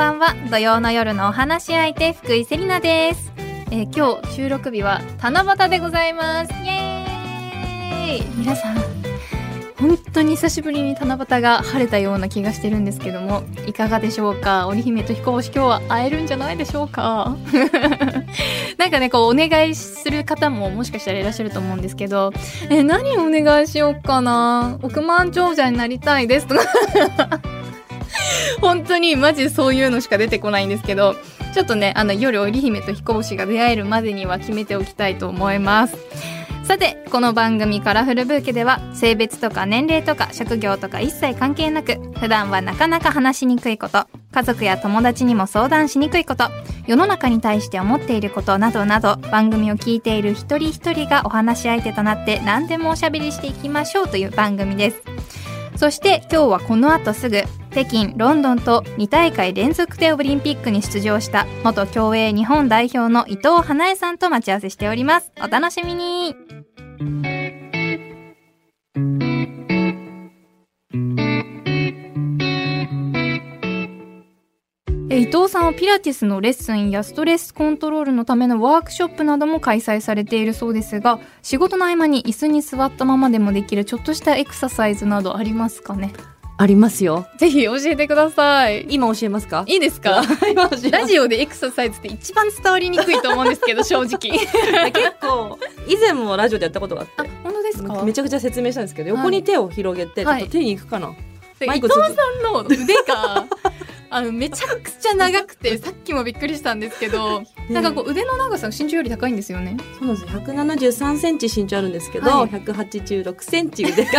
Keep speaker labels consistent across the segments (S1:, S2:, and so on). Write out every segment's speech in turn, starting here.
S1: ばんは。土曜の夜のお話し相手福井セリナです、えー今日収録日は七夕でございます。イエーイ。皆さん本当に久しぶりに七夕が晴れたような気がしてるんですけどもいかがでしょうか？織姫と彦星今日は会えるんじゃないでしょうか？なんかねこうお願いする方ももしかしたらいらっしゃると思うんですけどえ何お願いしようかな？億万長者になりたいですとか。本当にマジそういうのしか出てこないんですけどちょっとねあの夜織姫と彦星が出会えるまでには決めておきたいと思います。さてこの番組「カラフルブーケ」では性別とか年齢とか職業とか一切関係なく普段はなかなか話しにくいこと家族や友達にも相談しにくいこと世の中に対して思っていることなどなど番組を聞いている一人一人がお話し相手となって何でもおしゃべりしていきましょうという番組です。そして今日はこの後すぐ北京ロンドンと2大会連続でオリンピックに出場した元競泳日本代表の伊藤花江さんと待ち合わせしております。お楽しみに。伊藤さんはピラティスのレッスンやストレスコントロールのためのワークショップなども開催されているそうですが仕事の合間に椅子に座ったままでもできるちょっとしたエクササイズなどありますかね？
S2: ありますよ。
S1: ぜひ教えてください。
S2: 今教えますか？
S1: いいですか？ラジオでエクササイズって一番伝わりにくいと思うんですけど 正直。
S2: 結構以前もラジオでやったことがあ
S1: あ
S2: って
S1: 本当ですか？
S2: めちゃくちゃ説明したんですけど、
S1: はい。
S2: 横に手を広げて、
S1: はい。
S2: ちょっと手に行くかな、
S1: で伊
S2: マイク
S1: 藤さんの腕が あのめちゃくちゃ長くてさっきもびっくりしたんですけどなんかこう腕の長さが身長より高いんですよね。
S2: そうなんですよ173センチ身長あるんですけど、
S1: はい。
S2: 186センチ腕が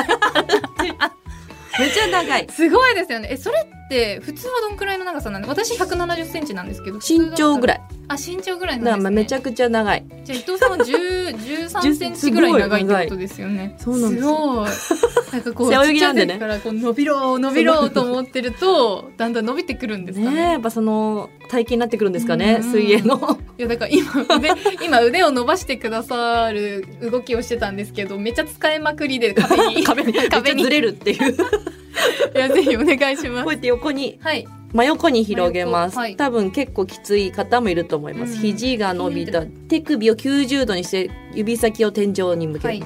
S2: めっちゃ長い。
S1: すごいですよね。えそれって普通はどんくらいの長さなんで私170センチなんですけど
S2: 身長ぐら
S1: い。
S2: い
S1: あ身長ぐらいなんです、ね、
S2: まあめちゃくちゃ長い。
S1: じゃあ伊藤さんは10 13センチぐらい長いってことですよね。
S2: すごいなんです。よ
S1: ごい。なんかこう
S2: 背泳ぎなんでね。
S1: からこう伸びろ伸びろと思ってるとだんだん伸びてくるんですかね。
S2: ねえやっぱその体型になってくるんですかね
S1: うん
S2: 水泳の。
S1: いやだから今腕 今腕を伸ばしてくださる動きをしてたんですけどめっちゃ使いまくりで壁に。
S2: 壁に。
S1: 壁に。
S2: ずれるっていう。こ
S1: いやぜひお願いします。
S2: うやって横に
S1: はい。
S2: 真横に広げます、
S1: はい。
S2: 多分結構きつい方もいると思います、
S1: うん。
S2: 肘が伸びた手首を90度にして指先を天井に向ける、
S1: はい。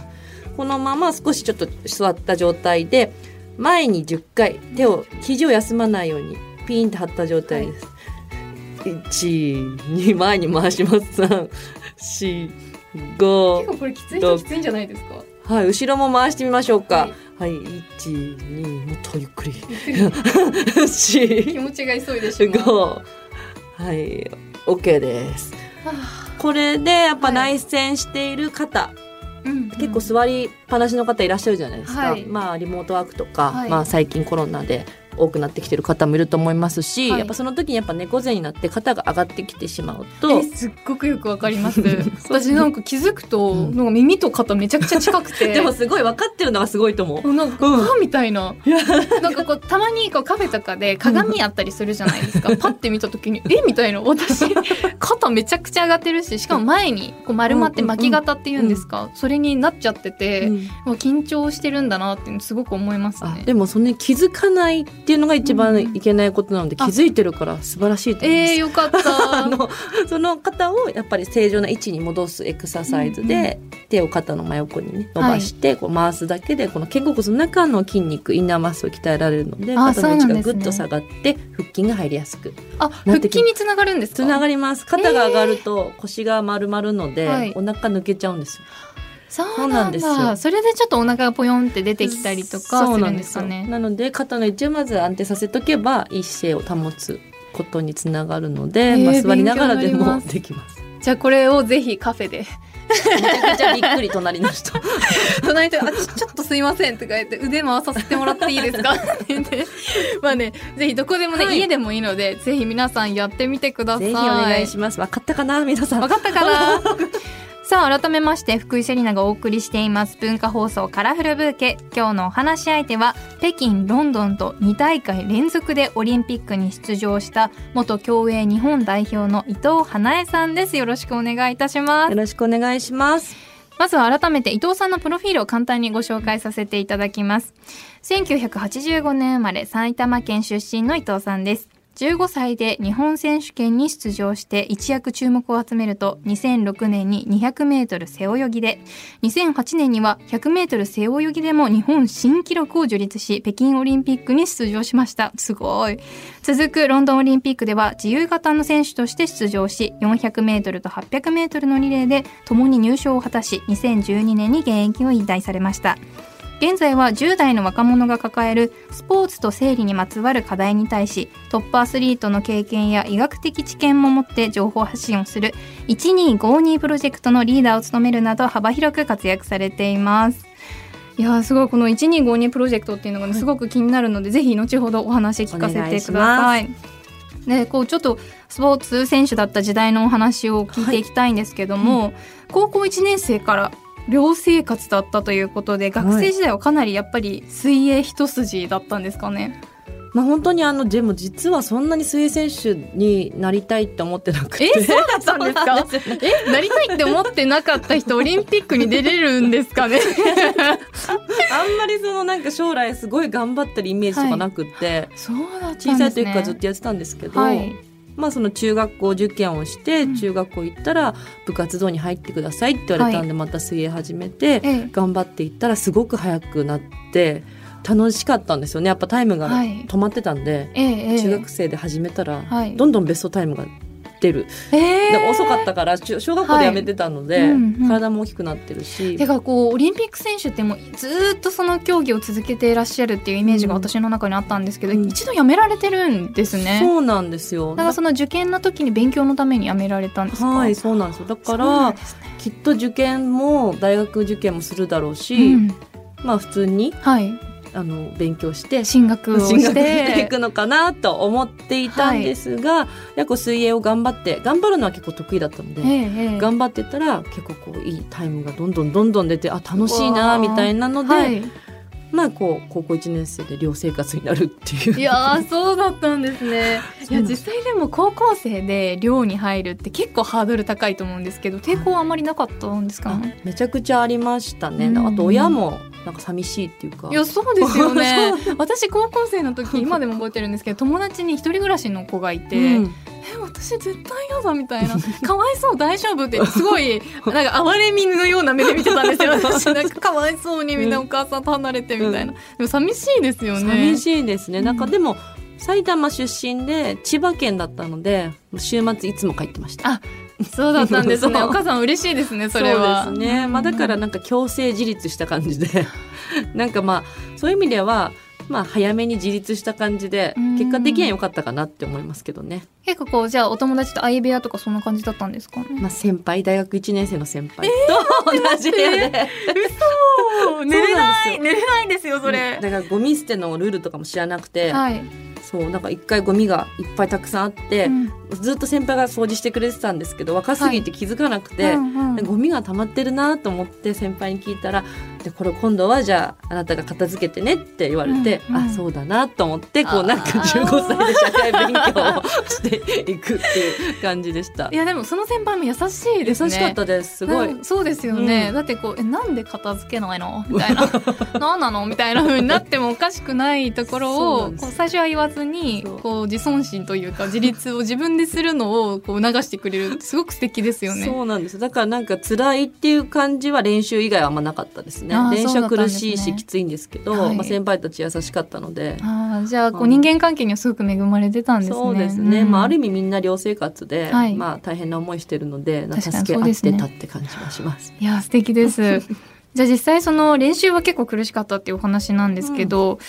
S2: このまま少しちょっと座った状態で前に10回手を肘を休まないようにピーンと張った状態です、12前に回します。345
S1: 結構これきつい人きついんじゃないですか？
S2: はい後ろも回してみましょうか。
S1: はい。
S2: はい、12もっとゆっくり。
S1: ゆっくり
S2: 4
S1: 気持ちが急いでしまう。
S2: 5はい、OK です。
S1: は
S2: これでやっぱ
S1: はい。
S2: 内旋している方、
S1: うん。
S2: 結構座りっぱなしの方いらっしゃるじゃないですか。
S1: はい。
S2: まあリモートワークとか、
S1: はい。
S2: まあ最近コロナで多くなってきてる方もいると思いますし、
S1: はい
S2: やっぱその時にやっぱ猫背になって肩が上がってきてしまう
S1: え
S2: と、
S1: すっごくよくわかります 私なんか気づくと、
S2: うん
S1: なんか耳と肩めちゃくちゃ近くて
S2: でもすごい分かってるのがすごいと思う。
S1: なんか、
S2: うん
S1: 歯みたいな。なんかこう、たまにこうカフェとかで鏡あったりするじゃないですか。パッて見た時に、え？みたいな。私、肩めちゃくちゃ上がってるし、しかも前にこう丸まって巻き型っていうんですか？それになっちゃってて、
S2: うん
S1: まあ緊張してるんだなってすごく思いますね。
S2: あでもそんなに気づかないっていうのが一番
S1: うん
S2: いけないことなので、気
S1: あ
S2: づいてるから素晴らしいと思います。
S1: えー、よかった。
S2: あのその方をやっぱり正常な位置に戻すエクササイズで、手を肩の真横にね伸ばして、こう回すだけでこの肩甲骨の中の筋肉インナーマッスルを鍛えられるので
S1: あ
S2: 肩の位置がぐっと下がって腹筋が入りやすく。
S1: あ、腹筋につながるんですか？
S2: つながります。肩が上がると腰が丸まるので、
S1: はい。
S2: お腹抜けちゃうんですよ
S1: そうな
S2: んんですよ
S1: それでちょっとお腹がぽよんって出てきたりとかす
S2: そう
S1: る
S2: なんんです
S1: かね。
S2: なので肩の位置をまず安定させとけばいい姿勢を保つことにつながるので、
S1: えー
S2: まあ、座りながらでもできます。
S1: じゃあこれをぜひカフェで。
S2: めちゃくちゃびっくり隣の人
S1: 隣で「あちちょっとすいません」とか言って「腕回させてもらっていいですか? 」って言ってまあねぜひどこでもね、
S2: はい
S1: 家でもいいのでぜひ皆さんやってみてください
S2: ぜひお願いします。わかったかな？皆さん。
S1: わかったかな？さあ改めまして福井セリナがお送りしています文化放送カラフルブーケ今日のお話し相手は北京ロンドンと2大会連続でオリンピックに出場した元競泳日本代表の伊藤花江さんですよろしくお願いいたします
S2: よろしくお願いします。
S1: まずは改めて伊藤さんのプロフィールを簡単にご紹介させていただきます。1985年生まれ埼玉県出身の伊藤さんです。15歳で日本選手権に出場して一躍注目を集めると2006年に200メートル背泳ぎで2008年には100メートル背泳ぎでも日本新記録を樹立し北京オリンピックに出場しました。すごい。続くロンドンオリンピックでは自由形の選手として出場し400メートルと800メートルのリレーで共に入賞を果たし2012年に現役を引退されました。現在は10代の若者が抱えるスポーツと生理にまつわる課題に対しトップアスリートの経験や医学的知見も持って情報発信をする1252プロジェクトのリーダーを務めるなど幅広く活躍されています。いやーすごいこの1252プロジェクトっていうのがね、すごく気になるのでぜひ後ほどお話聞かせてください。でこうちょっとスポーツ選手だった時代のお話を聞いていきたいんですけども、高校1年生から寮生活だったということで学生時代はかなりやっぱり水泳一筋だったんですかね？
S2: まあ本当にあのでも実はそんなに水泳選手になりたいって思ってなくて。
S1: えそうだったんですか？えなりたいって思ってなかった人オリンピックに出れるんですかね？
S2: あんまりそのなんか将来すごい頑張ってるイメージとかなくって、
S1: そうだ
S2: 小さい時からずっとやってたんですけど、
S1: はい
S2: まあその中学校受験をして、
S1: うん。
S2: 中学校行ったら部活動に入ってくださいって言われたんで、また水泳始めて、
S1: ええ。
S2: 頑張っていったらすごく速くなって楽しかったんですよね。やっぱタイムが
S1: はい。
S2: 止まってたんで、中学生で始めたら、
S1: はい。
S2: どんどんベストタイムが出る、
S1: ええ
S2: で遅かったから中小学校でやめてたので、
S1: はい。うんうん。
S2: 体も大きくなってるし、
S1: てかこうオリンピック選手ってもうずーっとその競技を続けていらっしゃるっていうイメージが
S2: うん
S1: 私の中にあったんですけど、
S2: うん。
S1: 一度辞められてるんですね。
S2: そうなんですよ。
S1: だからその受験の時に勉強のために辞められたんですか？
S2: はいそうなんですよ。だから
S1: ね。
S2: きっと受験も大学受験もするだろうし、
S1: うん。
S2: まあ普通に
S1: はい
S2: あの勉強して
S1: 進学を
S2: 進学
S1: し
S2: してい
S1: て。
S2: くのかなと思っていたんですが、やっぱ水泳を頑張って頑張るのは結構得意だったので、
S1: ええええ
S2: 頑張ってたら結構こういいタイムがどんどんどんどん出てあ楽しいうなみたいなので、
S1: はい、
S2: まあこう高校1年生で寮生活になるっていう。
S1: いやーそうだったんですね。いや実際でも高校生で寮に入るって結構ハードル高いと思うんですけど抵抗はあまりなかったんですか？
S2: あ
S1: ね。
S2: めちゃくちゃありましたね、
S1: うん
S2: あと親もなんか寂しいっていうか。
S1: いやそうですよね。私高校生の時今でも覚えてるんですけど友達に一人暮らしの子がいて、
S2: うん。
S1: え私絶対嫌だみたいなかわいそう大丈夫ってすごい なんか哀れみのような目で見てたんですよ。私なんかかわいそうにみんなお母さんと離れてみたいな、でも寂しいですよね。
S2: 寂しいですね、なんか
S1: うん
S2: でも埼玉出身で千葉県だったので週末いつも帰ってました。
S1: あそうだったんですね。お母さん嬉しいですねそれは。
S2: そうですね、まあ、だからなんか強制自立した感じで。なんかまあそういう意味ではまあ早めに自立した感じで
S1: うん。
S2: 結果的には良かったかなって思いますけどね、
S1: 結構こうじゃあお友達と相部屋とかそんな感じだったんですか？ね
S2: まあ、先輩大学1年生の先輩と同じ部屋で、
S1: 嘘。寝れない寝れないんですよそれ、
S2: だからゴミ捨てのルールとかも知らなくて、
S1: はい、
S2: そうなんか一回ゴミがいっぱいたくさんあって
S1: う、ん。
S2: ずっと先輩が掃除してくれてたんですけど若すぎて気づかなくて、
S1: うんうん。
S2: ゴミが溜まってるなと思って先輩に聞いたら「でこれ今度はじゃああなたが片付けてね」って言われて、
S1: うんうん。
S2: あそうだなと思ってこうなんか15歳で社会勉強をしていくっていう感じでした。
S1: い。やでもその先輩も優しいですね。
S2: 優しかったですすごい、
S1: うんそうですよね、
S2: うん。
S1: だってこうえなんで片付けないの？みたいな。何なの？みたいな風になってもおかしくないところをこう最初は言わずにこう自尊心というか自立を自分でするのをこう促してくれる。すごく素敵ですよね。
S2: そうなんです。だからなんか辛いっていう感じは練習以外はあんまなかったですね
S1: あー
S2: 練習は
S1: そうだったんですね
S2: 苦しいしきついんですけど
S1: はい
S2: まあ、先輩たち優しかったので。
S1: あーじゃあこう
S2: うん
S1: 人間関係にはすごく恵まれてたんですね。
S2: そうですね、
S1: ん
S2: まあ、ある意味みんな寮生活で、
S1: はい
S2: まあ、大変な思いしてるので助け合ってたって感じがします。
S1: いや素敵です。じゃあ実際その練習は結構苦しかったっていうお話なんですけど、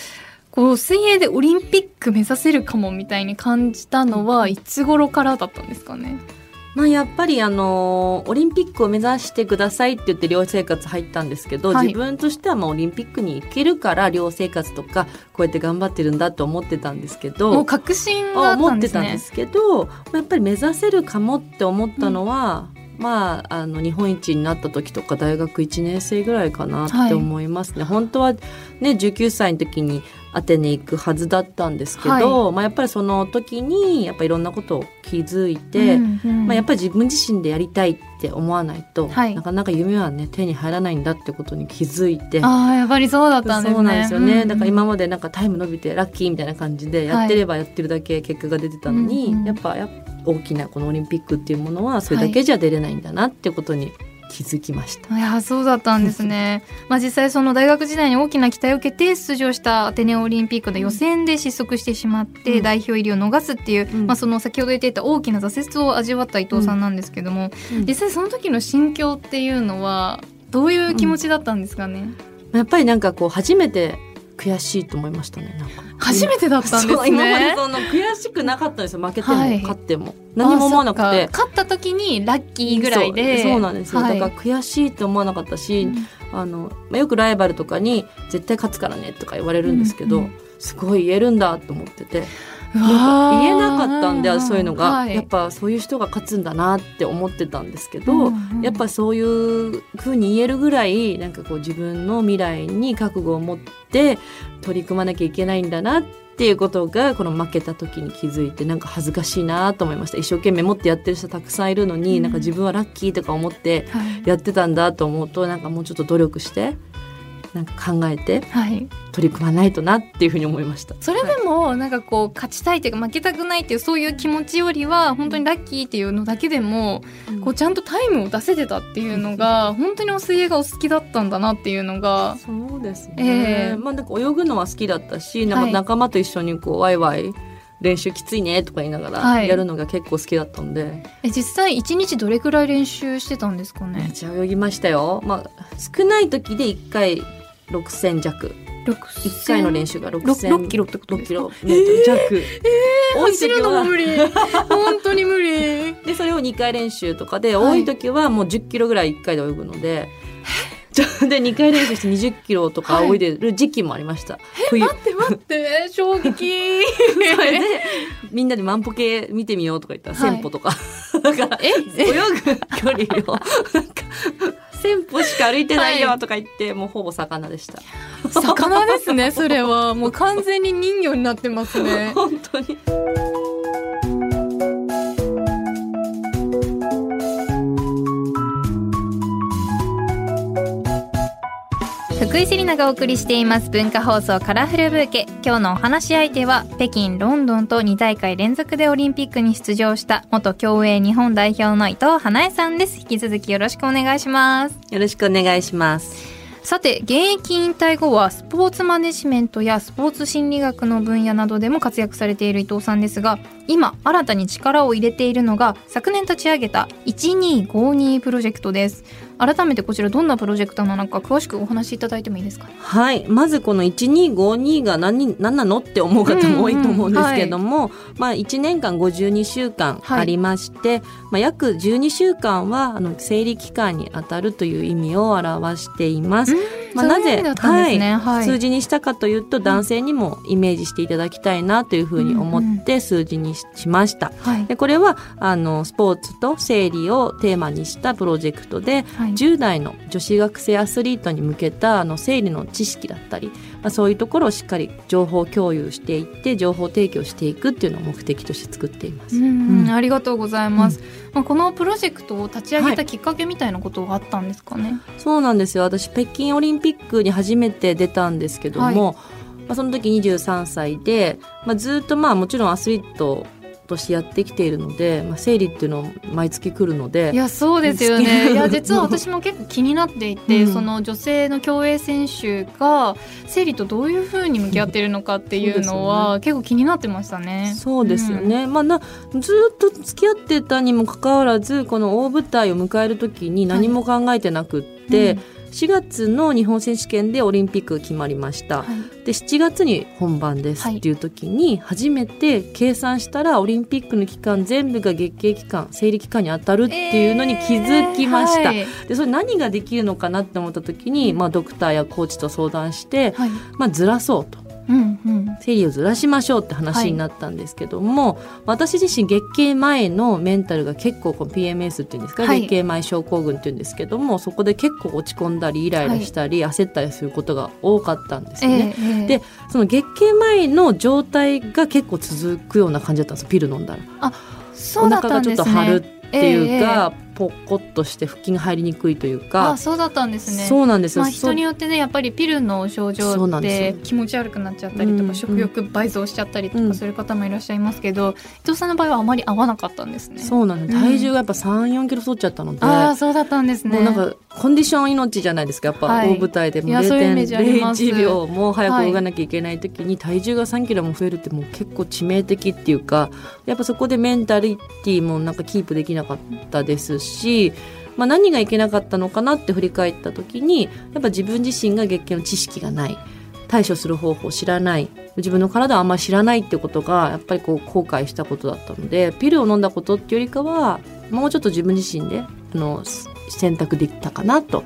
S1: こう水泳でオリンピック目指せるかもみたいに感じたのはいつ頃からだったんですかね？
S2: まあ、やっぱりあのオリンピックを目指してくださいって言って寮生活入ったんですけど、
S1: はい
S2: 自分としてはまあオリンピックに行けるから寮生活とかこうやって頑張ってるんだと思ってたんですけど
S1: もう確信があった
S2: 思っ
S1: んですね。
S2: てたんですけどまあやっぱり目指せるかもって思ったのは、まあ、あの日本一になった時とか大学1年生ぐらいかなって思いますね。はい、本当はね19歳の時にアテネ行くはずだったんですけど、はい、まあ、やっぱりその時にやっぱいろんなことを気づいて、うんうん、まあ、やっぱり自分自身でやりたいって思わないと、はい、なかなか夢はね手に入らないんだってことに気づいて。
S1: あやっぱりそうだったんですね。
S2: そうなんですよね、うんうん、だから今までなんかタイム伸びてラッキーみたいな感じでやってればやってるだけ結果が出てたのに、はい、やっぱやっぱ大きなこのオリンピックっていうものはそれだけじゃ出れないんだなってことに気づきました。
S1: いやそうだったんですね。まあ実際その大学時代に大きな期待を受けて出場したアテネオリンピックで予選で失速してしまって代表入りを逃すっていう、うん、まあその先ほど言っていた大きな挫折を味わった伊藤さんなんですけども、うん、実際その時の心境っていうのはどういう気持ちだったんですかね？
S2: やっぱりなんかこう初めて悔しいと思いましたね
S1: 初めてだったんですね。今
S2: までその悔しくなかったんです。よ負けても、はい、勝っても。何も思わなくて。
S1: 勝った時にラッキーぐらいで。
S2: そうなんですよ、はい、だから悔しいと思わなかったし、うん、あのまあ、よくライバルとかに「絶対勝つからね」とか言われるんですけど、うんうん、すごい言えるんだと思ってて。言えなかったんでそういうのが、はい、やっぱそういう人が勝つんだなって思ってたんですけど、うんうん、やっぱそういうふうに言えるぐらいなんかこう自分の未来に覚悟を持って取り組まなきゃいけないんだなっていうことがこの負けた時に気づいてなんか恥ずかしいなと思いました。一生懸命持ってやってる人たくさんいるのに、うん、なんか自分はラッキーとか思ってやってたんだと思うと、なんかもうちょっと努力してなんか考えて取り組まないとなっていうふうに思いました、
S1: はい、それでもなんかこう勝ちたいというか負けたくないっていうそういう気持ちよりは本当にラッキーっていうのだけでも、こうちゃんとタイムを出せてたっていうのが、本当にお水泳がお好きだったんだなっていうのが
S2: そうですね、えー、まあなんか泳ぐのは好きだったしなんか仲間と一緒にこうワイワイ練習きついねとか言いながらやるのが結構好きだったんで、はい、
S1: え実際一日どれくらい練習してたんですかね？
S2: めっちゃ泳ぎましたよ。まあ少ない時で1回6000弱。1回の練習が6000
S1: キロってこと
S2: ですか？キロメートル弱、えー、
S1: えー、走るのも無理。本当に無理。
S2: でそれを2回練習とかで、はい、多い時はもう10キロぐらい1回で泳ぐので で2回練習して20キロとか泳いでる時期もありました、は
S1: い、待って待って 衝撃。
S2: それでみんなで万歩計見てみようとか言ったら、1000歩とか。だから泳ぐ距離を1000歩しか歩いてないよとか言って、はい、もうほぼ魚でした。
S1: 魚ですねそれは。もう完全に人魚になってますね。
S2: 本当に
S1: 福井セリナがお送りしています文化放送カラフルブーケ。今日のお話し相手は北京ロンドンと2大会連続でオリンピックに出場した元競泳日本代表の伊藤花江さんです。引き続きよろしくお願いします。
S2: よろしくお願いします。
S1: さて現役引退後はスポーツマネジメントやスポーツ心理学の分野などでも活躍されている伊藤さんですが今新たに力を入れているのが昨年立ち上げた1252プロジェクトです改めてこちらどんなプロジェクトなのか詳しくお話しいただいてもいいですか、
S2: はい。まずこの1252が何何なのって思う方も多いと思うんですけども、うんうんはい、まあ、1年間52週間ありまして、はい、まあ、約12週間はあの生理期間にあたるという意味を表しています。まあ、なぜ、ね、はい、数字にしたかというと男性にもイメージしていただきたいなというふうに思って数字にしました。うんうん、でこれはあのスポーツと生理をテーマにしたプロジェクトで、はい、10代の女子学生アスリートに向けたあの生理の知識だったり、まあ、そういうところをしっかり情報共有していって情報提供していくっていうのを目的として作っています。う
S1: ん、ありがとうございます。まあ、このプロジェクトを立ち上げたきっかけみたいなことがあったんですかね、はい、
S2: そうなんですよ。私北京オリンピックに初めて出たんですけども、はい、まあ、その時23歳で、まあ、ずっとまあもちろんアスリートとしてやってきているので、まあ、生理っていうのを毎月来るので
S1: いやそうですよね。いや実は私も結構気になっていて、うん、その女性の競泳選手が生理とどういうふうに向き合っているのかっていうのは、ね、結構気になってましたね。
S2: そうですよね、うん、まあなずっと付き合ってたにもかかわらずこの大舞台を迎える時に何も考えてなくって。はいうん4月の日本選手権でオリンピックが決まりました、はい、で7月に本番です。っていう時に初めて計算したらオリンピックの期間全部が月経期間生理期間に当たるっていうのに気づきました、えーはい、でそれ何ができるのかなって思った時に、まあ、ドクターやコーチと相談して、はい、まあ、ずらそうと。
S1: うんうん。
S2: 生理をずらしましょうって話になったんですけども、私自身月経前のメンタルが結構この PMS っていうんですか、
S1: はい。
S2: 月経前症候群っていうんですけどもそこで結構落ち込んだりイライラしたり、焦ったりすることが多かったんですよね。
S1: ええええ。
S2: でその月経前の状態が結構続くような感じだったんです。ピル飲んだら。
S1: そうだった
S2: お腹がちょっ
S1: んですね
S2: と張るっていうか、
S1: え
S2: ポコッとして腹筋が入りにくいという
S1: あ
S2: か。
S1: そうだったんですね。
S2: そうなんですよ、
S1: まあ、人によってねやっぱりピルの症状
S2: で
S1: 気持ち悪くなっちゃったりとか、
S2: うん
S1: 食欲倍増しちゃったりと
S2: うん。
S1: かする方もいらっしゃいますけど、伊藤さんの場合はあまり合わなかったんですね。
S2: そうなんです。
S1: うん。
S2: 体重がやっぱ3 4キロ太っちゃったので、
S1: ああそうだったんですね。
S2: もうなんかコンディション命じゃないですか。やっぱ
S1: はい。
S2: 大舞台でも
S1: いやそういうイメージあります。
S2: 0.01秒も早く泳がなきゃいけない時に体重が3キロも増えるってもう結構致命的っていうかやっぱそこでメンタリティもなんかキープできなかったですし、まあ、何がいけなかったのかなって振り返った時にやっぱ自分自身が月経の知識がない。対処する方法を知らない。自分の体をあんまり知らないってことがやっぱりこう後悔したことだったのでピルを飲んだことっていうよりかはもうちょっと自分自身であの選択できたかなと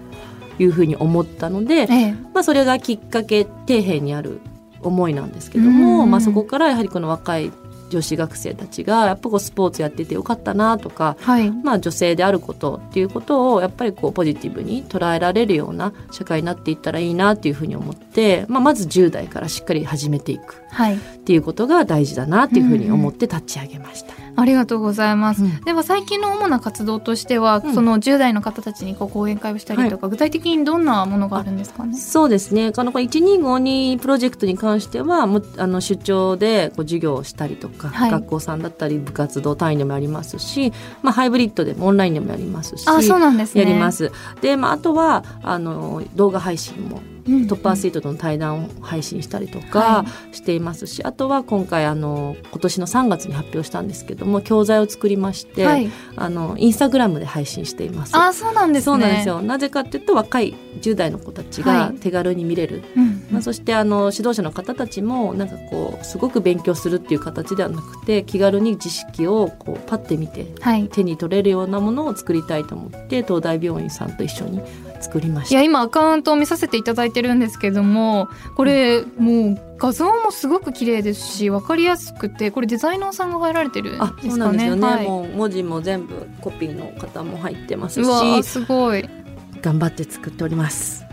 S2: いうふうに思ったので、
S1: ええ。
S2: まあ、それがきっかけ底辺にある思いなんですけども、
S1: うん。
S2: まあ、そこからやはりこの若い女子学生たちがやっぱこうスポーツやっててよかったなとか、
S1: はい。
S2: まあ、女性であることっていうことをやっぱりこうポジティブに捉えられるような社会になっていったらいいなっていうふうに思って、まあ、まず10代からしっかり始めていく。
S1: はい。
S2: っていうことが大事だなっていうふうに思って立ち上げました。
S1: ありがとうございます。
S2: うん
S1: では最近の主な活動としては、
S2: うん
S1: その10代の方たちにこう講演会をしたりとか、具体的にどんなものがあるんですかね？
S2: そうですね。この1252プロジェクトに関しては、もうあの出張でこう授業をしたりとか、
S1: はい
S2: 学校さんだったり部活動単位でもありますし、まあハイブリッドでもオンラインでもやりますし、
S1: あそうなんですね。
S2: やりま。す。で、まああとはあの動画配信も
S1: うん
S2: トップアスリートとの対談を配信したりと
S1: は
S2: かしていますし、あとは今回あの今年の3月に発表したんですけども教材を作りまして、
S1: はい。
S2: あのインスタグラムで配信しています。
S1: あそうなんですね。
S2: そうなんです。よなぜかっていうと若い10代の子たち
S1: はい
S2: が手軽に見れる、
S1: うん
S2: まあ、そしてあの指導者の方たちもなんかこうすごく勉強するっていう形ではなくて気軽に知識をこうパッて見て
S1: はい。
S2: 手に取れるようなものを作りたいと思って東大病院さんと一緒に作りました。
S1: いや今アカウントを見させていただいてるんですけどもこれもう画像もすごく綺麗ですし分かりやすくてこれデザイナーさんが入られてるん
S2: あ
S1: ですか
S2: そうなんですよね、
S1: ねはい。
S2: もう文字も全部コピーの方も入ってますし。
S1: すごい。
S2: 頑張って作っております。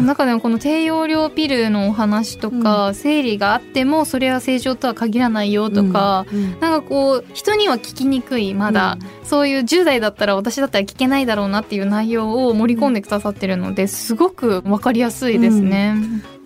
S1: 中でもこの低用量ピルのお話とか、生理があってもそれは正常とは限らないよとか、
S2: うんうん。
S1: なんかこう人には聞きにくいまだ、そういう10代だったら私だったら聞けないだろうなっていう内容を盛り込んでくださってるのですごく分かりやすいですね。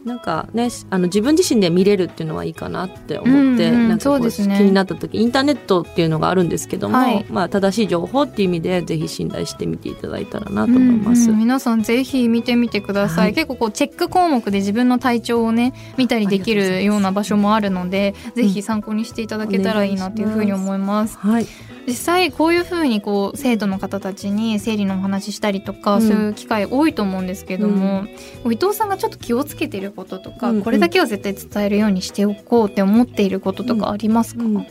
S2: なんかねあの自分自身で見れるっていうのはいいかなって思って、
S1: うんうん
S2: なんかこ
S1: そうですね。
S2: 気になった時インターネットっていうのがあるんですけども、
S1: はい。
S2: まあ、正しい情報っていう意味でぜひ信頼してみていただいたらなと思います。
S1: うんうん皆さんぜひ見てみてください、
S2: はい。
S1: 結構こうチェック項目で自分の体調をね見たりできるような場所もあるのでぜひ参考にしていただけたらいいなというふうに思います。
S2: はい、
S1: 実際こういうふうにこう生徒の方たちに生理のお話ししたりとか、
S2: うん。
S1: そういう機会多いと思うんですけども、こう伊藤さんがちょっと気をつけてることとか、
S2: うんうん。
S1: これだけは絶対伝えるようにしておこうって思っていることとかありますか、
S2: うん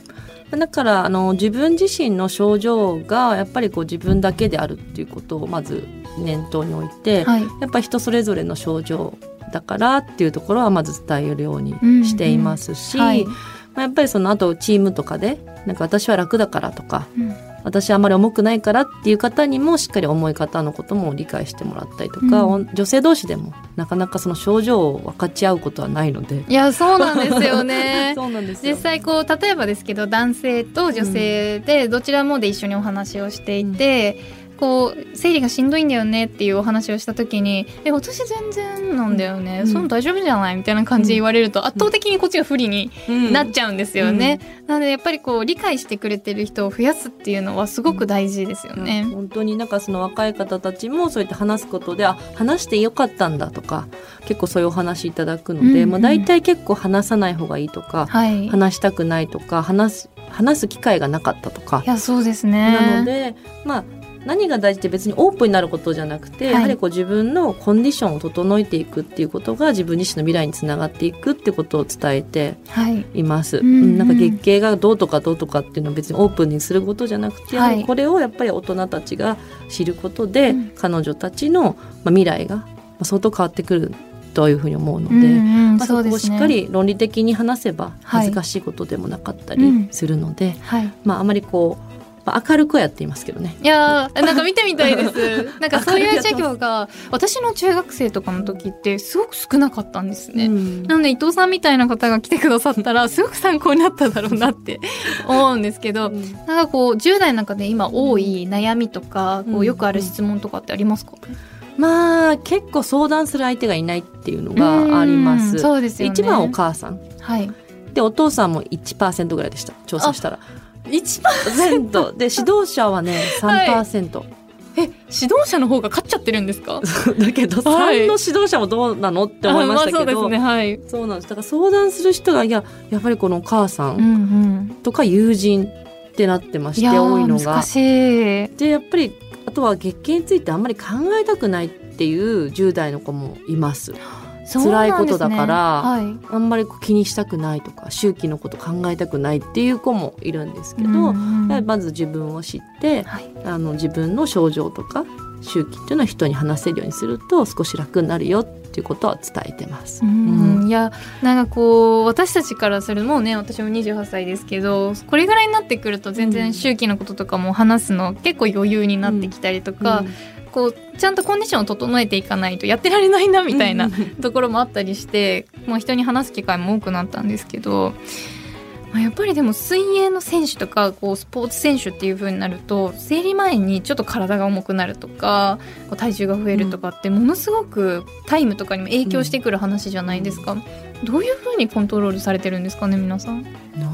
S2: だからあの自分自身の症状がやっぱりこう自分だけであるっていうことをまず念頭に置いて、
S1: はい。
S2: やっぱり人それぞれの症状だからっていうところはまず伝えるようにしていますし、
S1: はい。
S2: まあ、やっぱりその後チームとかでなんか私は楽だからとか
S1: うん
S2: 私はあまり重くないからっていう方にもしっかり重い方のことも理解してもらったりとか、
S1: うん。
S2: 女性同士でもなかなかその症状を分かち合うことはないので。
S1: いやそうなんですよね。
S2: そうなんですよ。
S1: 実際こう例えばですけど男性と女性でどちらもで一緒にお話をしていて、こう生理がしんどいんだよねっていうお話をした時に「え私全然なんだよね、
S2: うん
S1: その大丈夫じゃない?」みたいな感じで言われると圧倒的にこっちが不利に
S2: うん
S1: なっちゃうんですよね。なのでやっぱりこう理解してくれてる人を増やすっていうのはすごく大事ですよね。
S2: うん本当になんかその若い方たちもそうやって話すことであ話してよかったんだとか結構そういうお話いただくので、
S1: うんうん
S2: まあ、大体結構話さない方がいいとか、
S1: はい。い
S2: 話したくないとか話す話す機会がなかったとか、
S1: やそうですね。
S2: なのでまあ何が大事って別にオープンになることじゃなくて、
S1: はい。
S2: やはりこう自分のコンディションを整えていくっていうことが自分自身の未来につながっていくってことを伝えて
S1: はい。
S2: います。
S1: んうん。
S2: なんか月経がどうとかどうとかっていうのを別にオープンにすることじゃなくて、
S1: はい。
S2: これをやっぱり大人たちが知ることで、
S1: うん。
S2: 彼女たちのまあ未来がまあ相当変わってくるというふうに思うので、
S1: うんうん
S2: まあ、そこをしっか
S1: り
S2: り論理的に話せば
S1: はい。
S2: 恥ずかしいことでもなかったりするので、
S1: はい。
S2: まああまりこう、まあ、明るくはやっていますけどね。
S1: いやーなんか見てみたいです。なんかそういう授業が私の中学生とかの時ってすごく少なかったんですね、
S2: うん。
S1: なので伊藤さんみたいな方が来てくださったらすごく参考になっただろうなって 思うんですけどなんかこう10代の中で今多い悩みとかこ
S2: う
S1: うん。よくある質問とかってありますか、
S2: まあ結構相談する相手がいないっていうのがありま
S1: うん
S2: す。
S1: そうですよね。
S2: 一番お母さん。
S1: はい。
S2: でお父さんも1%ぐらいでした。調査したら。
S1: 一番
S2: 全とで指導者はね3%、
S1: え指導者の方が勝っちゃってるんですか？
S2: だけど
S1: はい。
S2: 3の指導者もどうなのって思いましたけど、
S1: あまあそうですね。はい。
S2: そうなんです。だから相談する人がいややっぱりこのお母さ
S1: うんん
S2: とか友人ってなってまして多いのが。でやっぱりあとは月経についてあんまり考えたくないっていう10代の子もいます辛いことだから
S1: はい。
S2: あんまり気にしたくないとか周期のこと考えたくないっていう子もいるんですけど、
S1: うんうん
S2: まず自分を知って
S1: はい。
S2: あの自分の症状とか周期っていうのは人に話せるようにすると少し楽になるよっていうことは伝えてます。
S1: うん。いやなんかこう私たちからするもうね私も28歳ですけどこれぐらいになってくると全然周期のこととかも話すの結構余裕になってきたりとか、こうちゃんとコンディションを整えていかないとやってられないなみたいなところもあったりして、まあ、人に話す機会も多くなったんですけど、まあ、やっぱりでも水泳の選手とかこうスポーツ選手っていう風になると生理前にちょっと体が重くなるとかこう体重が増えるとかってものすごくタイムとかにも影響してくる話じゃないですか。どういう風にコントロールされてるんですかね皆さん？
S2: ど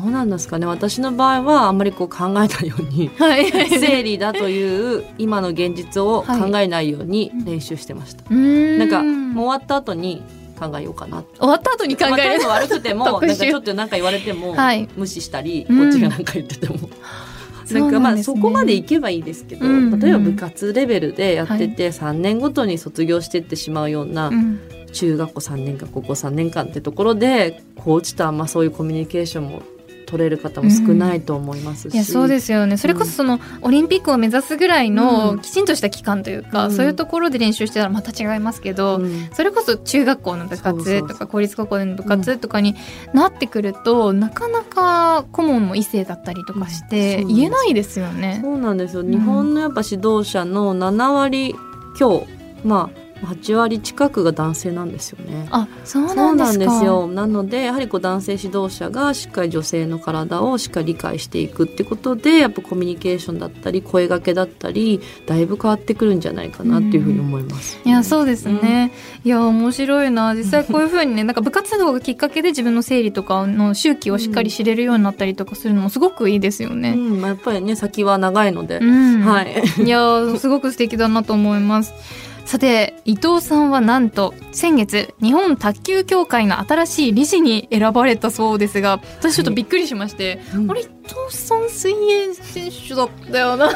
S2: うなんですかね私の場合はあんまりこう考えないように
S1: はい。
S2: 生理だという今の現実を考えないように練習してました。な
S1: なん
S2: かもう終わった後に考えようかな
S1: 終わった後に考える
S2: ム悪くても なんかちょっとなんか言われても
S1: はい
S2: 無視したり、
S1: うん
S2: こっちがなんか言ってても。なんかまあそこまでいけばいいですけど、
S1: うん
S2: 例えば部活レベルでやってて3年ごとに卒業してってしまうような
S1: うん。
S2: 中学校3年間高校3年間ってところでコーチとあんまそういうコミュニケーションも取れる方も少ないと思いますし、
S1: いやそうですよね。それこそそのオリンピックを目指すぐらい
S2: うん。
S1: のきちんとした期間というか、
S2: うん。
S1: そういうところで練習してたらまた違いますけど、
S2: うん。
S1: それこそ中学校の部活とか公立高校の部活とかになってくると、なかなか顧問も異性だったりとかして
S2: うん。
S1: 言えないですよね。
S2: そうなんですよ、
S1: ん。
S2: 日本のやっぱ指導者の7割強まあ8割近くが男性なんですよね。
S1: あそう
S2: そ
S1: な
S2: うん
S1: ですか
S2: なんですよなのでやはりこう男性指導者がしっかり女性の体をしっかり理解していくってことでやっぱコミュニケーションだったり声掛けだったりだいぶ変わってくるんじゃないかなっていうふうに思います。
S1: いやそうですね、いや面白いな実際こういうふうにねなんか部活動がきっかけで自分の生理とかの周期をしっかり知れるようになったりとかするのもすごくいいですよ
S2: う
S1: ね。
S2: んまあやっぱりね先は長いので、
S1: うん
S2: はい。
S1: いやーすごく素敵だなと思います。さて伊藤さんはなんと先月日本卓球協会の新しい理事に選ばれたそうですが私ちょっとびっくりしまして、
S2: うん。
S1: あれ伊藤さん水泳選手だったよなっ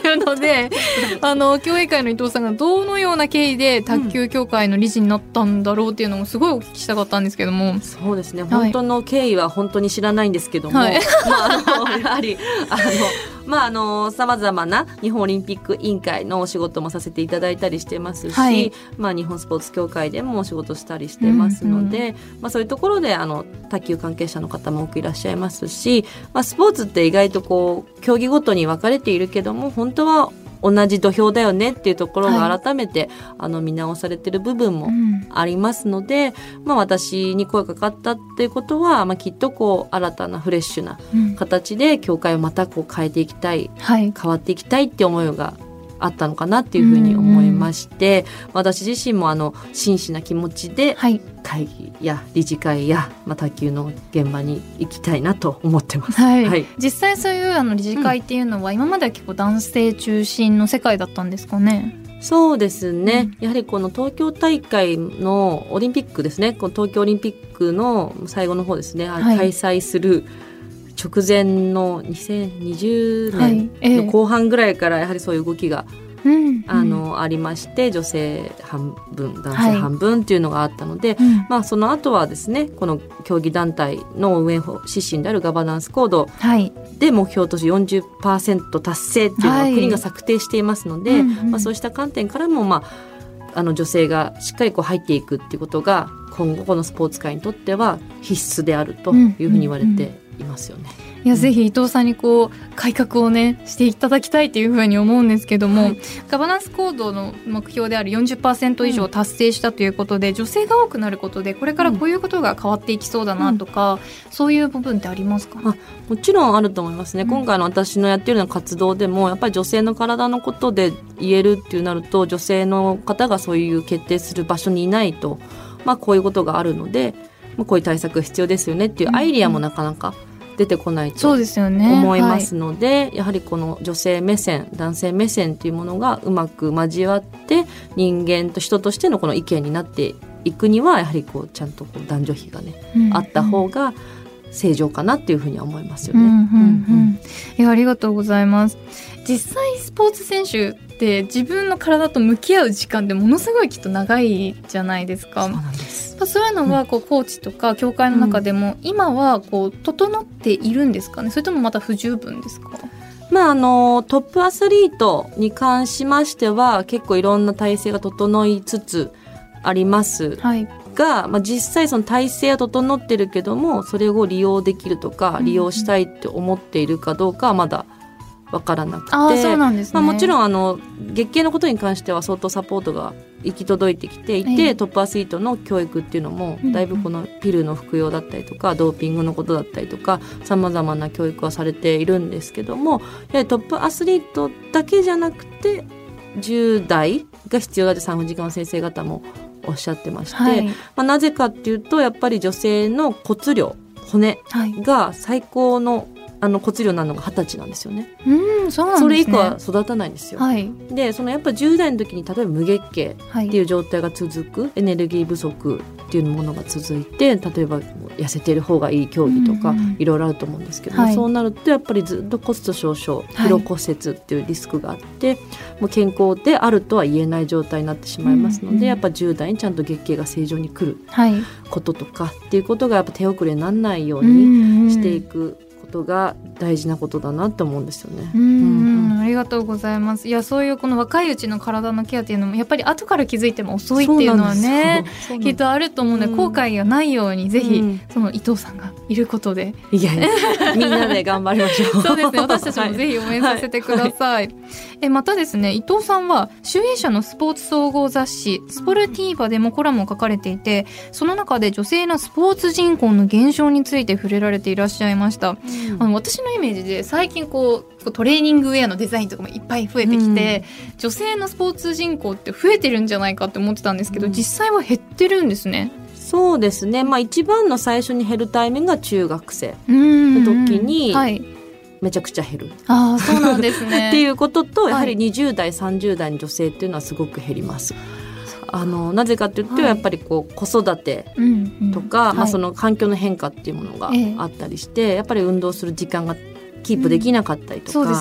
S1: ていうので あの競泳会の伊藤さんがどのような経緯で卓球協会の理事になったんだろうっていうのもすごいお聞きしたかったんですけども。
S2: そうですね、
S1: い。
S2: 本当の経緯は本当に知らないんですけども、
S1: はい。
S2: まああのやはりあのまああのさまざまな日本オリンピック委員会のお仕事もさせていただいたりしてますし、
S1: はい。
S2: まあ日本スポーツ協会でもお仕事したりしてますので、まあそういうところであの卓球関係者の方も多くいらっしゃいますし、まあスポーツって意外とこう競技ごとに分かれているけども本当は同じ土俵だよねっていうところ
S1: は
S2: が改めて、あの見直されてる部分も
S1: うん。
S2: ありますので、まあ、私に声かかったっていうことは、まあ、きっとこう新たなフレッシュな
S1: うん。
S2: 形で教会をまたこう変えていきたい
S1: はい。
S2: 変わっていきたいって思いがあったのかなっていうふうに思いまして、私自身もあの真摯な気持ちで
S1: はい。
S2: 会議や理事会や、まあ、卓球の現場に行きたいなと思ってます。
S1: はい。
S2: はい。
S1: 実際そういうあの理事会っていうのは今までは結構男性中心の世界だったんですかね？
S2: そうですね、やはりこの東京大会のオリンピックですね。この東京オリンピックの最後の方ですね、
S1: はい。
S2: 開催する直前の2020
S1: はい
S2: 年
S1: ええ。
S2: の後半ぐらいからやはりそういう動きが、
S1: うん
S2: あ、のありまして女性半分男
S1: はい。
S2: 性半分っていうのがあったので、
S1: うん。
S2: まあ、その後はですねこの競技団体の運営方指針であるガバナンスコード
S1: はい、
S2: で目標として40%達成っていうのは
S1: はい
S2: 国が策定していますので、
S1: うんうん。
S2: まあ、そうした観点からも、まあ、あの女性がしっかりこう入っていくっていうことが今後このスポーツ界にとっては必須であるというふうに言われていますよね。
S1: いや、ぜひ伊藤さんにこう改革をねしていただきたいというふうに思うんですけども、はい、ガバナンス行動の目標である40%以上達成したということで、うん、女性が多くなることでこれからこういうことが変わっていきそうだなとか、うん、そういう部分ってありますか、
S2: ね、もちろんあると思いますね、今回の私のやってるような活動でもやっぱり女性の体のことで言えるっていうなると女性の方がそういう決定する場所にいないと、まあ、こういうことがあるので。まあ、こういう対策が必要ですよねっていうアイディアもなかなか出てこないと思いますので、ねはい、やはりこの女性目線男性目線というものがうまく交わって人間と人としてのこの意見になっていくにはやはりこうちゃんとこう男女比がね、うんうん、あった方が正常かなっていうふうには思いますよね。うんうんうん、
S1: いやありがとうございます。実際スポーツ選手って自分の体と向き合う時間ってものすごいきっと長いじゃないですか。
S2: そうなんです。
S1: そういうのはこうコーチとか協会の中でも今はこう整っているんですかね？それともまた不十分ですか？
S2: まあ、あのトップアスリートに関しましては結構いろんな体制が整いつつあります。が、はい、まあ、実際その体制は整ってるけどもそれを利用できるとか利用したいって思っているかどうかはまだ分からなくて。もちろんあの月経のことに関しては相当サポートが行き届いてきてい。て、トップアスリートの教育っていうのもだいぶこのピルの服用だったりとか、ドーピングのことだったりとかさまざまな教育はされているんですけどもやはりトップアスリートだけじゃなくて10代が必要だって産婦人科の先生方もおっしゃってまして、はい、まあ、なぜかっていうとやっぱり女性の骨量骨が最高のあの骨量なのが二十歳なんですよね。
S1: うんそうなん、ね、
S2: それ以降は育たないんですよ。はい、でそのやっぱ10代の時に例えば無月経っていう状態が続く、はい、エネルギー不足っていうものが続いて例えば痩せてる方がいい競技とか、いろいろあると思うんですけど、はい、そうなるとやっぱりずっと骨粗しょう症疲労骨折っていうリスクがあって、もう健康であるとは言えない状態になってしまいますので、やっぱ10代にちゃんと月経が正常に来ることとかっていうことがやっぱ手遅れにならないようにしていく。ことが大事なことだなって思うんですよね。
S1: うん、うん、ありがとうございます。いやそういうこの若いうちの体のケアっていうのもやっぱり後から気づいても遅いっていうのはねきっとあると思うので、うん、後悔がないようにぜひ、うん、その伊藤さんがいることで
S2: いやみんなで頑張りましょ
S1: う。そうですね私たちもぜひ応援させてください。はいはい、えまたですね伊藤さんは集英社のスポーツ総合雑誌スポルティーバでもコラムを書かれていてその中で女性のスポーツ人口の減少について触れられていらっしゃいました。あの私のイメージで最近こうトレーニングウェアのデザインとかもいっぱい増えてきて、うん、女性のスポーツ人口って増えてるんじゃないかって思ってたんですけど、うん、実際は減ってるんですね。
S2: そうですね、まあ、一番の最初に減るタイミングが中学生の時に、はい、めちゃくちゃ減る。
S1: あそうなんですね。
S2: っていうこととやはり20代、はい、30代の女性っていうのはすごく減ります。あのなぜかというと、はい、やっぱりこう子育てとか、うん。うん、まあ、その環境の変化っていうものがあったりして、はい、やっぱり運動する時間がキープできなかったりとか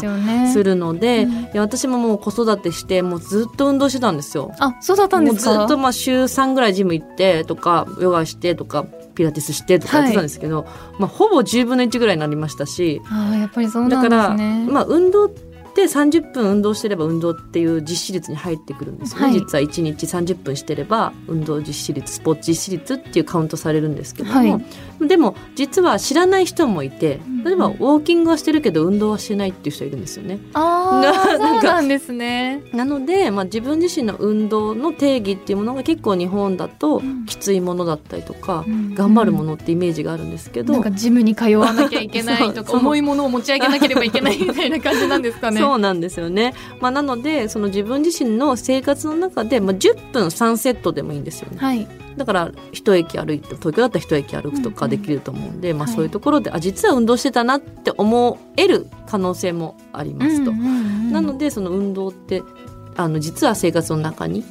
S2: するので、うん。ね、私ももう子育てしてもうずっと運動してたんですよ。
S1: あそうだったんです
S2: か？ずっとまあ週3ぐらいジム行ってとかヨガしてとかピラティスしてとかやってたんですけど、はい、まあ、ほぼ10分の1ぐらいになりましたし
S1: あやっぱりそうなんです、ね、だから、
S2: まあ、運動ってで30分運動してれば運動っていう実施率に入ってくるんですね、はい、実は1日30分してれば運動実施率スポーツ実施率っていうカウントされるんですけども、はい、でも実は知らない人もいて例えばウォーキングはしてるけど運動はしてないっていう人いるんですよね。
S1: あ そうなんですね。
S2: なので、まあ、自分自身の運動の定義っていうものが結構日本だときついものだったりとか、うん、頑張るものってイメージがあるんですけど、
S1: なんかジムに通わなきゃいけないとか 重いものを持ち上げなければいけないみたいな感じなんですかね。
S2: そうなんですよね。まあ、なのでその自分自身の生活の中で、まあ、10分3セットでもいいんですよね。はい、だから一駅歩いて東京だったら一駅歩くとかできると思うんで、うんうん、まあ、そういうところで、はい、あ実は運動してたなって思える可能性もありますと。なのでその運動ってあの実は生活の中に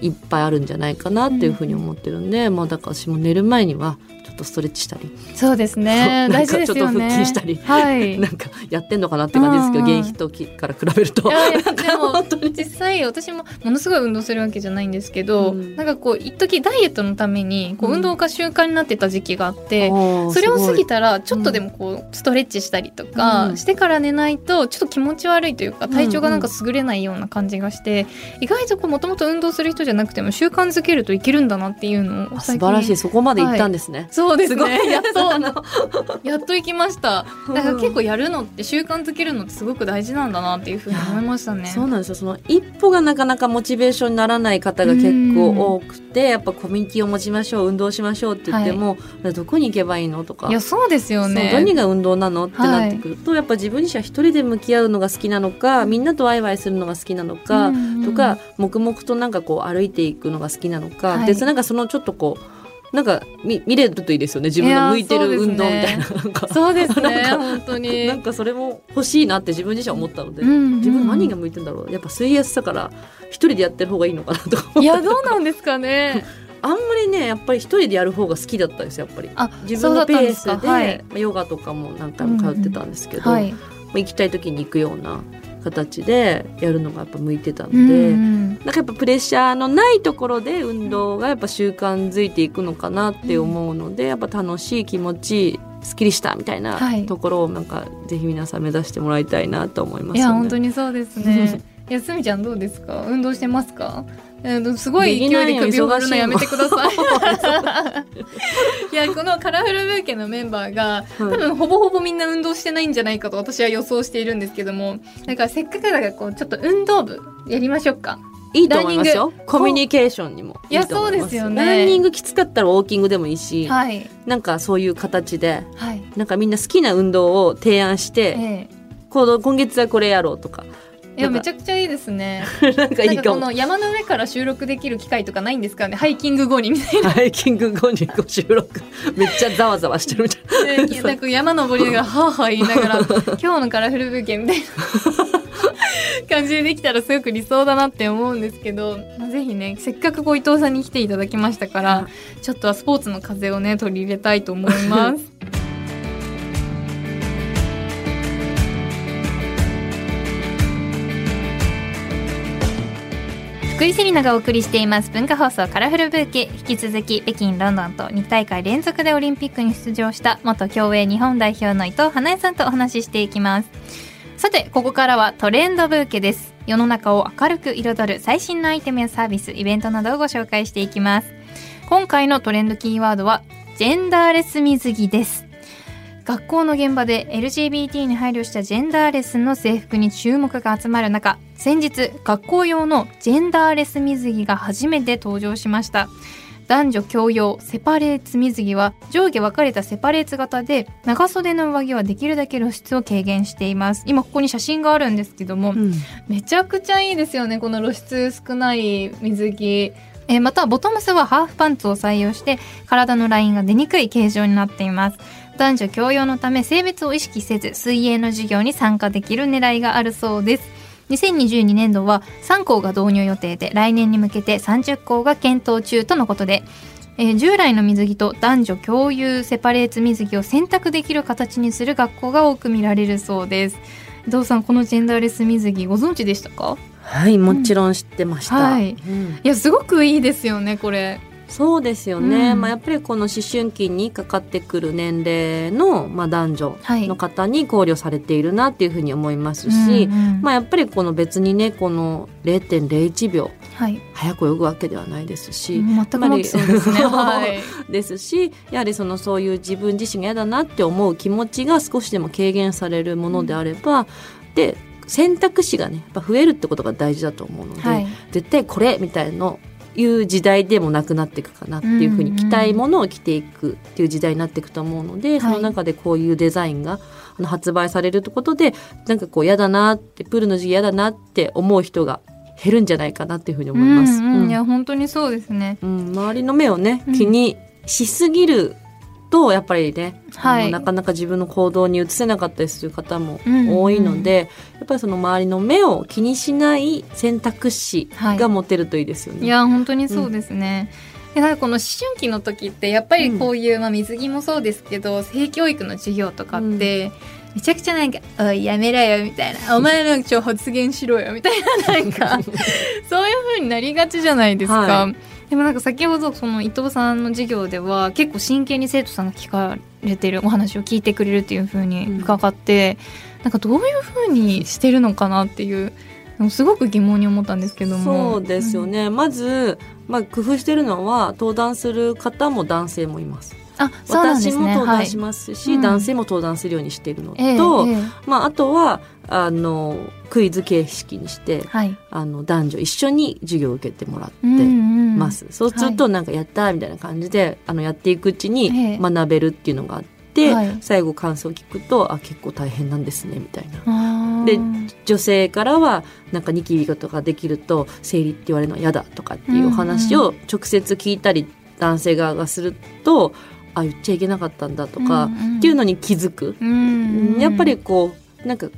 S2: いっぱいあるんじゃないかなっていうふうに思ってるんで、うん、まあ、だから私も寝る前にはっとストレッチしたり。
S1: そうですね。大事ですよね。
S2: 腹筋したり、
S1: はい、
S2: なんかやってんのかなって感じですけど、現役時から比べると。で
S1: も実際私もものすごい運動するわけじゃないんですけど、うん、なんかこう一時ダイエットのためにこう運動が習慣になってた時期があって、うん、それを過ぎたらちょっとでもこうストレッチしたりとかしてから寝ないとちょっと気持ち悪いというか体調がなんか優れないような感じがして、意外ともともと運動する人じゃなくても習慣づけるといけるんだなっていうのを
S2: 素晴らしい。そこまで行ったんですね、はい、
S1: そうですね。やっと やっと行きました。だから結構やるのって習慣づけるのってすごく大事なんだなっていうふうに思いましたね。
S2: そうなんですよ。その一歩がなかなかモチベーションにならない方が結構多くてやっぱコミュニティを持ちましょう運動しましょうって言っても、はい、どこに行けばいいのとか
S1: いやそうですよね。
S2: 何が運動なのってなってくると、はい、やっぱ自分自身は一人で向き合うのが好きなのかみんなとワイワイするのが好きなのか、とか黙々となんかこう歩いていくのが好きなのか、はい、でなんかそのちょっとこうなんか見見れるといいですよね。自分の向いてる運動みたいな。
S1: そうですね本当に。
S2: なんかそれも欲しいなって自分自身は思ったので、うんうん、自分何が向いてるんだろう。やっぱ水泳さから一人でやってる方がいいのかなとか
S1: いやどうなんですかね。
S2: あんまりねやっぱり一人でやる方が好きだったですやっぱり。自分のペースで、はい、ヨガとかも何回も通ってたんですけど、うんうんはい、行きたい時に行くような形でやるのがやっぱ向いてたので、なんかやっぱプレッシャーのないところで運動がやっぱ習慣づいていくのかなって思うので、やっぱ楽しい気持ちすっきりしたみたいなところをなんかぜひ皆さん目指してもらいたいなと思います、ね、
S1: いや本当にそうですね。いやすみちゃんどうですか？運動してますか？すごい勢いで首を振るのやめてください。いやこのカラフルブーケのメンバーが多分ほぼほぼみんな運動してないんじゃないかと私は予想しているんですけどもだからせっかくだからこうちょっと運動部やりましょうか。
S2: いいと思いますよ。コミュニケーションにも
S1: いやそうですよね。
S2: ランニングきつかったらウォーキングでもいいし、はい、なんかそういう形で、はい、なんかみんな好きな運動を提案して、ええ、今月はこれやろうとか
S1: いやめちゃくちゃいいですね。
S2: なんかいいかも。こ
S1: の山の上から収録できる機会とかないんですかね？ハイキング後にみたいな。
S2: ハイキング後にこう収録 めっちゃざわざわしてるみたい
S1: な。なんか山登りながらはあはあ言いながら今日のカラフル風景みたいな。感じでできたらすごく理想だなって思うんですけど、まあ、ぜひねせっかくこう伊藤さんに来ていただきましたからちょっとはスポーツの風をね取り入れたいと思います。福井セリナがお送りしています。文化放送カラフルブーケ。引き続き北京ロンドンと2大会連続でオリンピックに出場した元競泳日本代表の伊藤花江さんとお話ししていきます。さてここからはトレンドブーケです。世の中を明るく彩る最新のアイテムやサービスイベントなどをご紹介していきます。今回のトレンドキーワードはジェンダーレス水着です。学校の現場で LGBT に配慮したジェンダーレスの制服に注目が集まる中先日学校用のジェンダーレス水着が初めて登場しました。男女共用セパレーツ水着は上下分かれたセパレーツ型で長袖の上着はできるだけ露出を軽減しています。今ここに写真があるんですけども、うん、めちゃくちゃいいですよねこの露出少ない水着。えまたボトムスはハーフパンツを採用して体のラインが出にくい形状になっています。男女共用のため性別を意識せず水泳の授業に参加できる狙いがあるそうです2022年度は3校が導入予定で来年に向けて30校が検討中とのことで、えー、従来の水着と男女共有セパレーツ水着を選択できる形にする学校が多く見られるそうです。伊藤さんこのジェンダーレス水着ご存知でしたか？
S2: はいもちろん知ってました、うん、はい、うん、
S1: いやすごくいいですよねこれ
S2: そうですよね、うん、まあ、やっぱりこの思春期にかかってくる年齢の、まあ、男女の方に考慮されているなっていうふうに思いますし、はいまあ、やっぱりこの別にねこの0.01秒、はい、早く泳ぐわけではないですし、
S1: 全くそうですね、はい、
S2: ですしやはりそのそういう自分自身が嫌だなって思う気持ちが少しでも軽減されるものであれば、うん、で選択肢がねやっぱ増えるってことが大事だと思うので、はい、絶対これみたいのいう時代でもなくなっていくかなっていうふうに着たいものを着ていくっていう時代になっていくと思うので、その中でこういうデザインが発売されるってことでなんかこう嫌だなってプールの時期嫌だなって思う人が減るんじゃないかなっていうふうに思います。
S1: うん。うん、いや本当にそうですね、
S2: うん、周りの目をね気にしすぎるとやっぱりね、はい、なかなか自分の行動に移せなかったりする方も多いので、うん。うん、やっぱりその周りの目を気にしない選択肢が持てるといいですよね。
S1: はい、いや本当にそうですね、でなんかこの思春期の時ってやっぱりこういう、まあ、水着もそうですけど性教育の授業とかって、めちゃくちゃなんか「おいやめろよ」みたいな「お前なんか発言しろよ」みたいななんか そういう風になりがちじゃないですか。
S2: は
S1: でもなんか先ほどその伊藤さんの授業では結構真剣に生徒さんが聞かれてるお話を聞いてくれるっていう風に伺って、なんかどういう風にしてるのかなっていうすごく疑問に思ったんですけども。
S2: そうですよね、まず、まあ、工夫してるのは登壇する方も男性もいます
S1: あそうなんで
S2: 私も
S1: すね。はい
S2: 登壇しますし、
S1: うん。
S2: 男性も登壇するようにしているのと、
S1: ええええ。
S2: まあ、あとはあのクイズ形式にして
S1: はい。
S2: あの男女一緒に授業を受けてもらって
S1: うんうん
S2: ます、そうするとなんかやったーみたいな感じであのやっていくうち
S1: ええ。
S2: に学べるっていうのがあって、
S1: はい。
S2: 最後感想を聞くとあ結構大変なんですねみたいな。で女性からはなんかニキビとかできると生理って言われるのは嫌だとかっていうお話を直接聞いたり男性側がするとあ言っちゃいけなかったんだとか、
S1: うんうん。
S2: っていうのに気づく、
S1: うん
S2: やっぱりこうなんか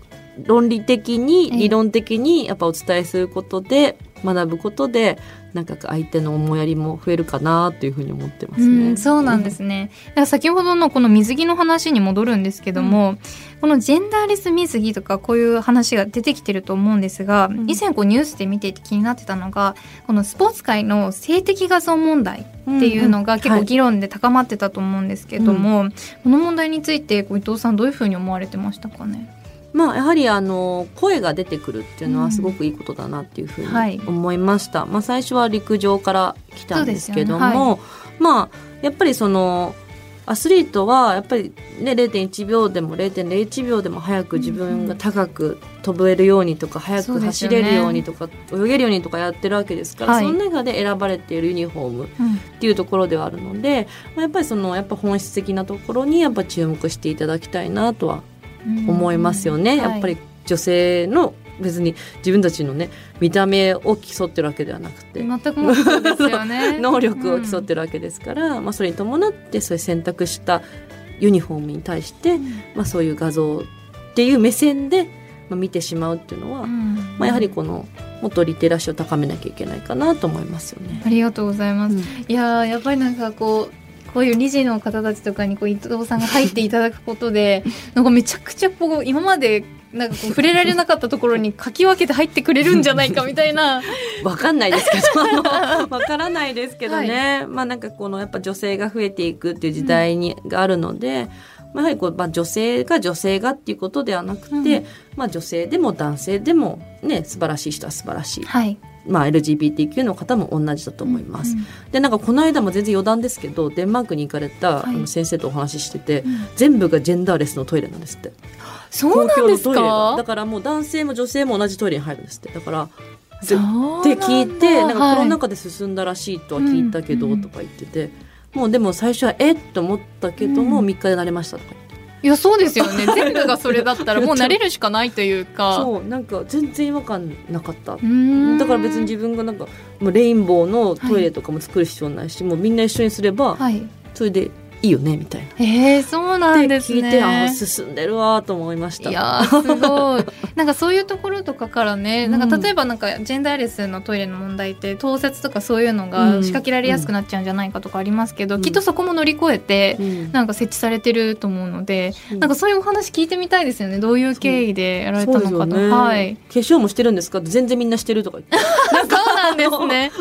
S2: 論理的に
S1: ええ
S2: 理論的にやっぱお伝えすることで学ぶことでなんか相手の思いやりも増えるかなというふうに思ってます
S1: う
S2: ね。
S1: ん、そうなんですね。だから先ほどのこの水着の話に戻るんですけども、このジェンダーレス水着とかこういう話が出てきてると思うんですが、
S2: ん
S1: 以前こうニュースで見ていて気になってたのがこのスポーツ界の性的画像問題っていうのが結構議論で高まってたと思うんですけども、この問題についてこう伊藤さんどういうふうに思われてましたかね？
S2: まあやはりあの声が出てくるっていうの
S1: うん
S2: はすごくいいことだなっていうふう
S1: はい。
S2: に思いました。まあ最初は陸上から来たんですけども、
S1: そうですよね。
S2: まあやっぱりそのアスリートはやっぱりね0.1秒でも0.01秒でも早く自分が高く飛べるようにとか早く
S1: そうですよね。
S2: 走れるようにとか泳げるようにとかやってるわけですから、
S1: はい。
S2: その中で選ばれているユニフォームっていうところではあるので、まあ、やっぱりそのやっぱ本質的なところにやっぱ注目していただきたいなとは思いますよね、
S1: うん
S2: やっぱり女性の別に自分たちのね見た目を競ってるわけではなくて、
S1: 全くもそうですよね。
S2: 能力を競ってるわけですから、まあ、それに伴ってそういう選択したユニフォームに対して、まあ、そういう画像っていう目線で、まあ、見てしまうっていうのは、
S1: うん
S2: まあ、やはりこのもっとリテラシーを高めなきゃいけないかなと思いますよね。
S1: ありがとうございます。
S2: うん
S1: いやーやっぱりなんかこうこういう理事の方たちとかにこう伊藤さんが入っていただくことで なんかめちゃくちゃこう今までなんかこう触れられなかったところにかき分けて入ってくれるんじゃないかみたいな。
S2: わかんないですけど、わからないですけどね。まあなんかこのやっぱ女性が増えていくっていう時代に、があるので、まあ、やはりこう、まあ女性が女性がっていうことではなくて、
S1: うん
S2: まあ女性でも男性でもね、素晴らしい人は素晴らしい。
S1: はい。
S2: まあ LGBTQ の方も同じだと思います。
S1: うん
S2: で、なんかこの間も全然余談ですけど、デンマークに行かれた、
S1: はい。
S2: 先生とお話ししてて、
S1: うん。
S2: 全部がジェンダーレスのトイレなんですって。
S1: そうなんです
S2: 公共のトイレが。だ
S1: か。
S2: からもう男性も女性も同じトイレに入るんですって。だから、って聞いてなんかコロナ
S1: 禍
S2: 禍で進んだらしいとは聞いたけど、
S1: うんうん
S2: とか言っててもうでも最初はえっ？と思ったけども、
S1: うん。
S2: 3日で慣れましたとか言って
S1: いやそうですよね。全部がそれだったらもう慣れるしかないというか。
S2: そうなんか全然違和感なかっただから別に自分がなんかもうレインボーのトイレとかも作る必要ないし、もうみんな一緒にすれば
S1: はい。
S2: それでいいよねみたいな。
S1: えー、そうなん
S2: で
S1: ですね。
S2: 聞いてああ進んでるわと思いました。
S1: いやーすごい なんかそういうところとかからね、なんか例えばなんかジェンダーレスのトイレの問題って盗撮とかそういうのが
S2: うん
S1: 仕掛けられやすくなっちゃうんじゃないかとかありますけど、
S2: うん
S1: きっとそこも乗り越えて
S2: うん
S1: なんか設置されてると思うので、
S2: うん
S1: なんかそういうお話聞いてみたいですよねどういう経緯でやられたのかと、
S2: ね
S1: はい
S2: 化粧もしてるんですか全然みんなしてるとか言って
S1: そうなんですね。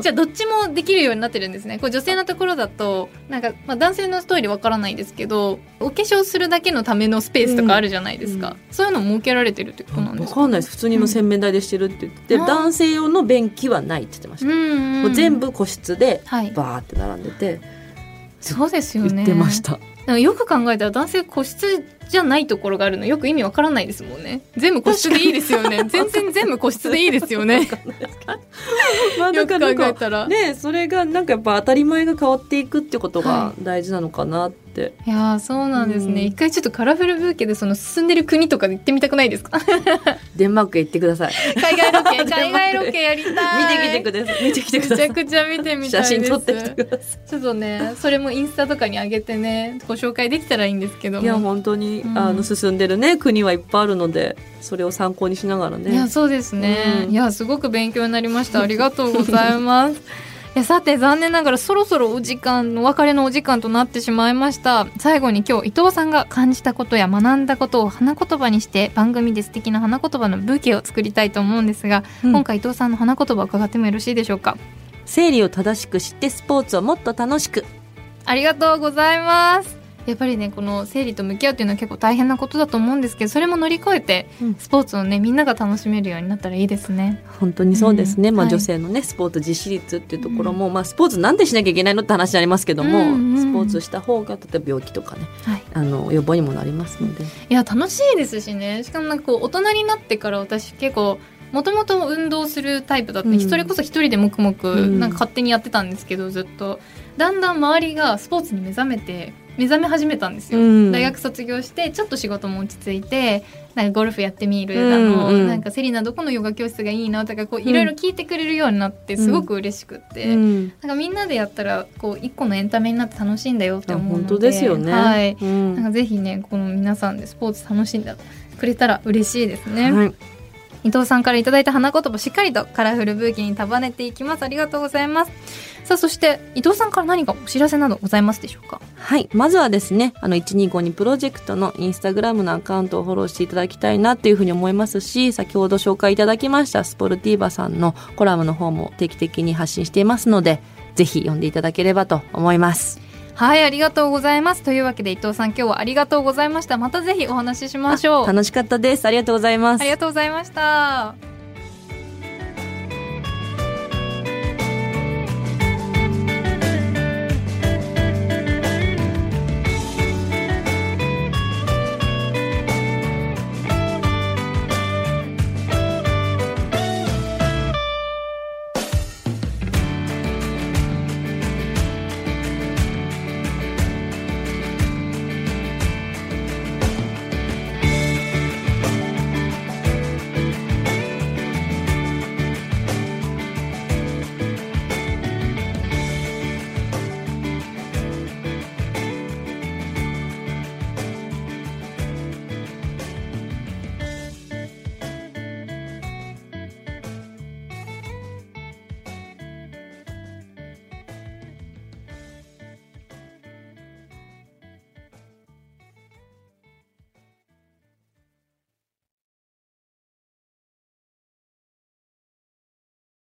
S1: じゃあどっちもできるようになってるんですね。こう女性のところだとなんか、まあ、男性のトイレわからないですけどお化粧するだけのためのスペースとかあるじゃないですか、
S2: うん。
S1: そういうの設けられてるってことなんで
S2: わ
S1: す
S2: か？んないです。普通にもう洗面台でしてるって言って、
S1: うん
S2: 男性用の便器はないって言ってました、
S1: うんうん。
S2: もう全部個室で
S1: はい。
S2: バーって並んでて
S1: そうですよね。
S2: 言ってました、
S1: でもよく考えたら男性個室じゃないところがあるの。よく意味わからないですもんね。全部個室でいいですよね。全然全部個室でいいですよね。
S2: まあ
S1: よく考えたら、
S2: ねそれがなんかやっぱ当たり前が変わっていくってことが大事なのかなって、
S1: いやーそうなんですね、
S2: うん。
S1: 一回ちょっとカラフルブーケでその進んでる国とかで行ってみたくないですか？
S2: デンマークへ行ってください。
S1: 海外ロケ 海外ロケやりたい。
S2: 見てきてください。見てきてく
S1: め
S2: ださい
S1: ちゃくちゃ見てみたいです。
S2: 写真撮ってきてくださ
S1: ちょっとねそれもインスタとかに上げてねご紹介できたらいいんですけども。
S2: いいや本当に、
S1: うん。
S2: あの進んでるね国はいっぱいあるのでそれを参考にしながらね。
S1: いやそうですね、
S2: うん。
S1: いやすごく勉強になりました。ありがとうございます。いやさて残念ながらそろそろお時間お別れのお時間となってしまいました。最後に今日伊藤さんが感じたことや学んだことを花言葉にして番組で素敵な花言葉のブーケを作りたいと思うんですが、
S2: うん。
S1: 今回伊藤さんの花言葉を伺ってもよろしいでしょうか？
S2: 生理を正しく知ってスポーツをもっと楽しく。
S1: ありがとうございますやっぱりねこの生理と向き合うっていうのは結構大変なことだと思うんですけどそれも乗り越えて
S2: うん。
S1: スポーツをねみんなが楽しめるようになったらいいですね。
S2: 本当にそうですね、まあ、
S1: うんはい。
S2: 女性のねスポーツ実施率っていうところも、まあ、スポーツなんでしなきゃいけないのって話になりますけども、
S1: うんうん
S2: スポーツした方が例えば病気とかね
S1: はい。
S2: あの予防にもなりますので、
S1: いや楽しいですしね。しかもなんかこう大人になってから私結構もともと運動するタイプだった、
S2: うん。
S1: それこそ一人で黙々
S2: うん。
S1: なんか勝手にやってたんですけどずっと。だんだん周りがスポーツに目覚めて目覚め始めたんですよ、
S2: うん。
S1: 大学卒業してちょっと仕事も落ち着いてなんかゴルフやってみる、
S2: うん
S1: あの
S2: うん。
S1: なんかセリナどこのヨガ教室がいいなとかこう
S2: うん。
S1: いろいろ聞いてくれるようになってすごく嬉しくって、
S2: うん。
S1: なんかみんなでやったらこう一個のエンタメになって楽しいんだよって思うので。
S2: 本当ですよね、
S1: はい、
S2: うん。
S1: なんかぜひねこの皆さんでスポーツ楽しんでくれたら嬉しいですね、
S2: はい。
S1: 伊藤さんからいただいた花言葉しっかりとカラフルブーケに束ねていきます。ありがとうございますさあそして伊藤さんから何かお知らせなどございますでしょうか？
S2: はい。まずはですね、あの、1252プロジェクトのインスタグラムのアカウントをフォローしていただきたいなっていうふうに思いますし、先ほど紹介いただきましたスポルティーバさんのコラムの方も定期的に発信していますので、ぜひ読んでいただければと思います。
S1: はいありがとうございますというわけで伊藤さん今日はありがとうございましたまたぜひお話ししましょう
S2: 楽しかったです。ありがとうございます
S1: あり。がとうございました